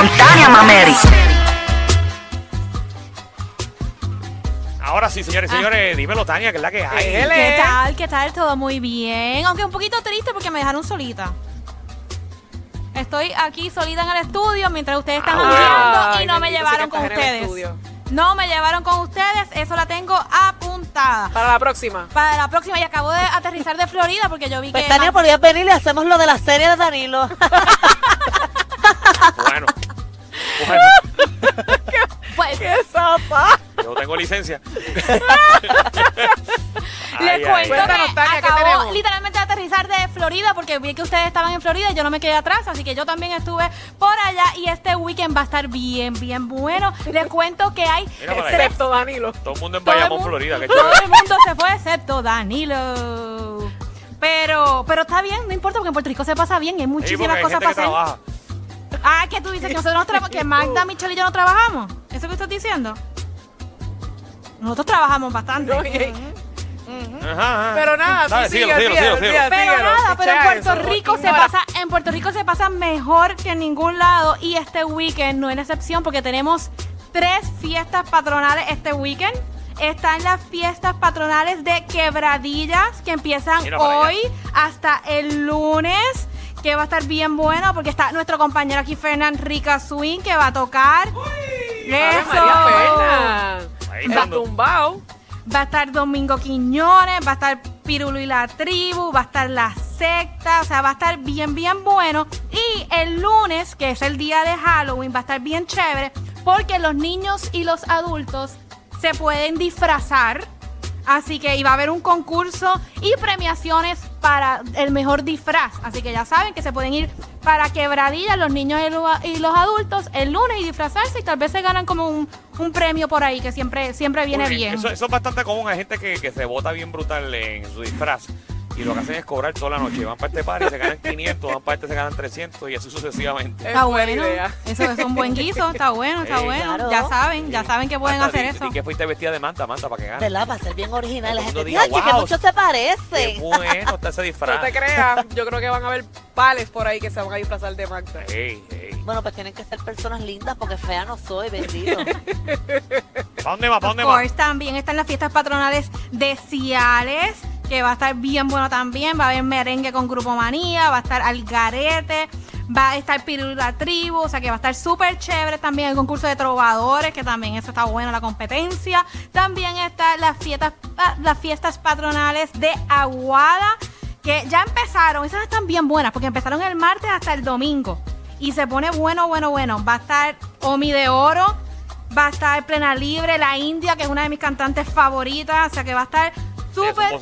Con Tania Mameri. Ahora sí, señores y señores, dímelo, Tania, que es la que hay. ¿Qué tal? ¿Qué tal? Todo muy bien. Aunque un poquito triste porque me dejaron solita. Estoy aquí solita en el estudio mientras ustedes están Ah, hablando y no me llevaron con ustedes. No me llevaron con ustedes, eso la tengo apuntada. Para la próxima. Para la próxima, y acabo de aterrizar de Florida porque yo vi Pues que. Tania, podrías venir y hacemos lo de la serie de Danilo. yo tengo licencia. Les Ay, cuento que Tania, ¿qué acabo tenemos? literalmente de aterrizar de Florida porque vi que ustedes estaban en Florida y yo no me quedé atrás, así que yo también estuve por allá y este weekend va a estar bien, bien bueno. Les cuento que hay. Excepto Danilo. Todo el mundo en Bayamón, mundo- Florida. Todo el mundo se fue excepto Danilo. Pero, pero está bien, no importa porque en Puerto Rico se pasa bien y hay muchísimas cosas para que hacer. Ah, que tú dices que nosotros no trabajamos, que Magda, Michelle y yo no trabajamos. ¿Eso que estás diciendo? Nosotros trabajamos bastante. Oye, Ajá, ajá. Pero nada, tú Dale, sigue, síguelo, síguelo, síguelo, síguelo, síguelo. Pero síguelo, nada, pero en Puerto eso, Rico se ignora. pasa, en Puerto Rico se pasa mejor que en ningún lado y este weekend no es la excepción porque tenemos tres fiestas patronales este weekend. Están las fiestas patronales de Quebradillas que empiezan Mira para allá. hoy hasta el lunes. Que va a estar bien bueno porque está nuestro compañero aquí, Fernán Rica Swing, que va a tocar. Ave Eso. María tumbado. Va a estar Domingo Quiñones, va a estar Pirulo y la tribu, va a estar la secta, o sea, va a estar bien, bien bueno. Y el lunes, que es el día de Halloween, va a estar bien chévere porque los niños y los adultos se pueden disfrazar. Así que iba a haber un concurso y premiaciones para el mejor disfraz. Así que ya saben que se pueden ir para quebradillas los niños y lo- y los adultos el lunes y disfrazarse y tal vez se ganan como un, un premio por ahí que siempre, siempre viene bien. Eso, eso es bastante común. Hay gente que, que se bota bien brutal en su disfraz. Y lo que hacen es cobrar toda la noche. Van para este par y se ganan 500, van para este se ganan 300 y así sucesivamente. Está bueno. Eso es un buen guiso, está bueno, está bueno. Claro. Ya saben, ya saben que pueden Manta, hacer di- eso. di que fuiste vestida de manta, manta, para que gane. ¿Verdad? Para ser bien original. La gente diga, que "Wow, mucho se Qué parece. bueno está ese No disfraz. te creas. Yo creo que van a haber pales por ahí que se van a disfrazar de Magda. Ey. Bueno, pues tienen que ser personas lindas porque fea no soy, bendito. ¿Para dónde va? ¿Para dónde va? course, también están las fiestas patronales de Ciales, que va a estar bien bueno también. Va a haber merengue con Grupo Manía, va a estar Algarete, va a estar Pirulo y la Tribu, o sea que va a estar súper chévere también el concurso de trovadores, que también eso está bueno, la competencia. También están las fiestas, las fiestas patronales de Aguada, que ya empezaron, esas están bien buenas, porque empezaron el martes hasta el domingo. Y se pone bueno, bueno, bueno. Va a estar Omi de Oro, va a estar Plena Libre, La India, que es una de mis cantantes favoritas, o sea que va a estar Súper...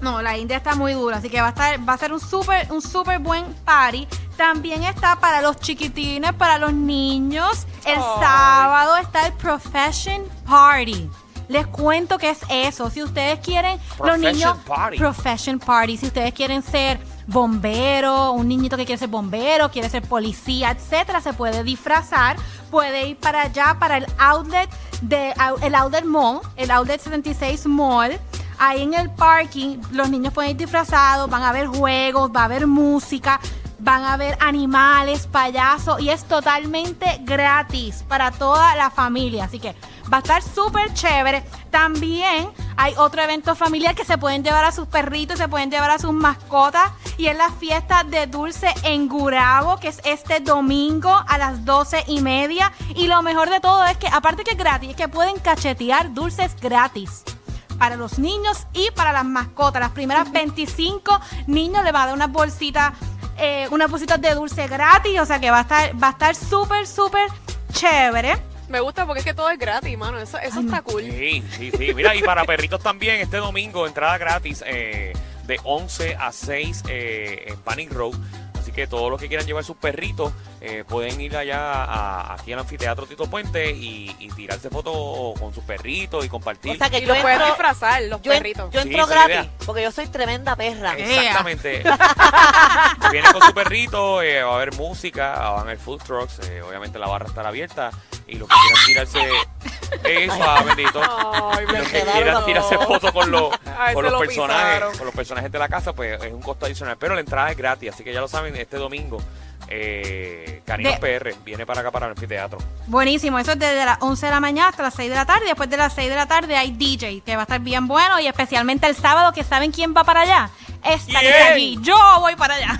No, la India está muy dura, así que va a estar, va a ser un súper, un súper buen party. También está para los chiquitines, para los niños. El Ay. sábado está el Profession Party. Les cuento qué es eso. Si ustedes quieren, los niños. Party. Profession Party. Si ustedes quieren ser bombero, un niñito que quiere ser bombero, quiere ser policía, etcétera, se puede disfrazar. Puede ir para allá, para el outlet de el outlet mall, el outlet 76 mall. Ahí en el parking, los niños pueden ir disfrazados, van a ver juegos, va a haber música, van a ver animales, payasos y es totalmente gratis para toda la familia. Así que va a estar súper chévere. También hay otro evento familiar que se pueden llevar a sus perritos, se pueden llevar a sus mascotas y es la fiesta de dulce en Gurabo, que es este domingo a las 12 y media. Y lo mejor de todo es que, aparte que es gratis, es que pueden cachetear dulces gratis para los niños y para las mascotas. Las primeras 25 niños le va a dar unas bolsitas, eh, unas bolsitas de dulce gratis, o sea que va a estar, va a estar súper, súper chévere. Me gusta porque es que todo es gratis, mano. Eso, eso está cool. Sí, sí, sí. Mira, y para perritos también, este domingo, entrada gratis eh, de 11 a 6 eh, en Panic Road. así que todos los que quieran llevar sus perritos eh, pueden ir allá a- aquí al anfiteatro Tito Puente y, y tirarse fotos con sus perritos y compartir. O sea que Y yo los pueden entro, disfrazar, los yo, en- perritos. yo entro gratis, porque yo soy tremenda perra. Exactamente. Viene con su perrito, eh, va a haber música, van a haber food trucks, eh, obviamente la barra estará abierta y los que quieran tirarse eso, ah, bendito. Ay, Y me los que quieran tirarse fotos con los, Ay, con los lo personajes, pisaron. con los personajes de la casa, pues es un costo adicional. Pero la entrada es gratis, así que ya lo saben, este domingo, eh, De- PR viene para acá para el anfiteatro. Buenísimo, eso es desde las 11 de la mañana hasta las 6 de la tarde. Después de las 6 de la tarde hay DJ, que va a estar bien bueno. Y especialmente el sábado, que saben quién va para allá. Estaré ¿Quién? allí. Yo voy para allá.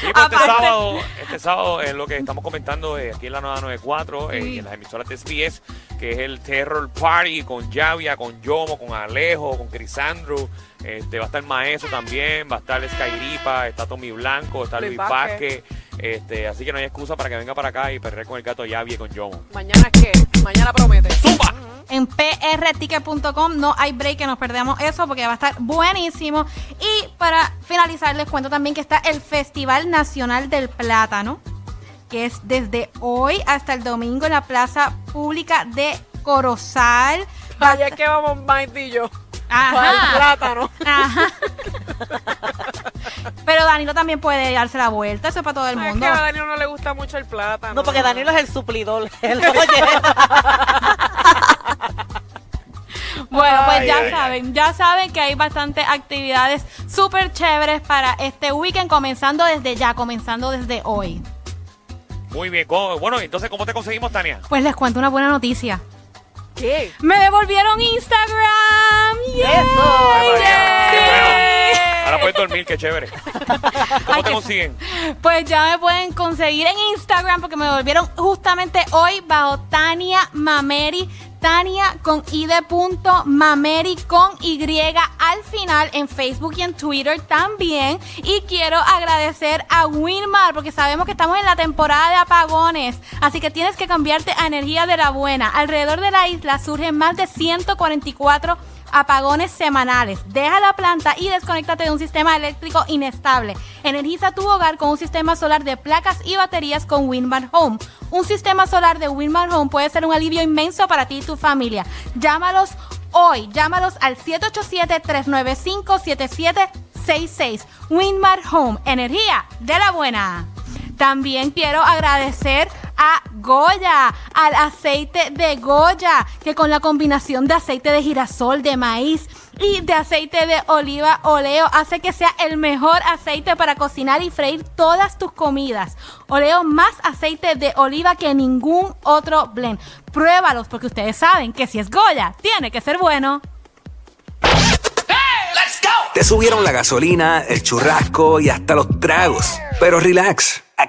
Sí, pues este sábado, este sábado es lo que estamos comentando eh, aquí en la 994 eh, y en las emisoras de SBS, que es el Terror Party con Javia, con Yomo, con Alejo, con Crisandro. Este, va a estar Maeso también, va a estar Skyripa, está Tommy Blanco, está Luis Luis Vázquez. Vázquez. Este, así que no hay excusa para que venga para acá y perder con el gato Javi y con Yomo. Mañana es que, mañana promete. ¡Zumba! En prticket.com no hay break que nos perdemos eso porque va a estar buenísimo. Y para finalizar les cuento también que está el Festival Nacional del Plátano, que es desde hoy hasta el domingo en la Plaza Pública de Corozal. Allá es que vamos Maite y yo. Ajá. Para el plátano. Ajá. Pero Danilo también puede darse la vuelta, eso es para todo el Ay, Es mundo. que a Danilo no le gusta mucho el plátano. No, porque Danilo es el suplidor. Él lo lleva. Bueno, pues Ay, ya ay, saben, ya saben que hay bastantes actividades súper chéveres para este weekend, comenzando desde ya, comenzando desde hoy. Muy bien. ¿Cómo- Bueno, entonces, ¿cómo te conseguimos, Tania? Pues les cuento una buena noticia. ¿Qué? ¡Me devolvieron Instagram! ¡Yay! Eso. Ahora puedes dormir, qué chévere. Ay, ¿Cómo te que- consiguen? Pues ya me pueden conseguir en Instagram porque me devolvieron justamente hoy bajo Tania Mameri. Tania con I de punto, Mameri con Y al final en Facebook y en Twitter también. Y quiero agradecer a Winmar porque sabemos que estamos en la temporada de apagones. Así que tienes que cambiarte a energía de la buena. Alrededor de la isla surgen más de 144 apagones semanales. Deja la planta y desconéctate de un sistema eléctrico inestable. Energiza tu hogar con un sistema solar de placas y baterías con Winmar Home. Un sistema solar de Winmar Home puede ser un alivio inmenso para ti y tu familia. Llámalos hoy. Llámalos al 787-395-7766. Winmar Home. Energía de la buena. También quiero agradecer a Goya, al aceite de Goya, que con la combinación de aceite de girasol, de maíz y de aceite de oliva oleo hace que sea el mejor aceite para cocinar y freír todas tus comidas. Oleo más aceite de oliva que ningún otro blend. Pruébalos porque ustedes saben que si es Goya, tiene que ser bueno. Te subieron la gasolina, el churrasco y hasta los tragos. Pero relax,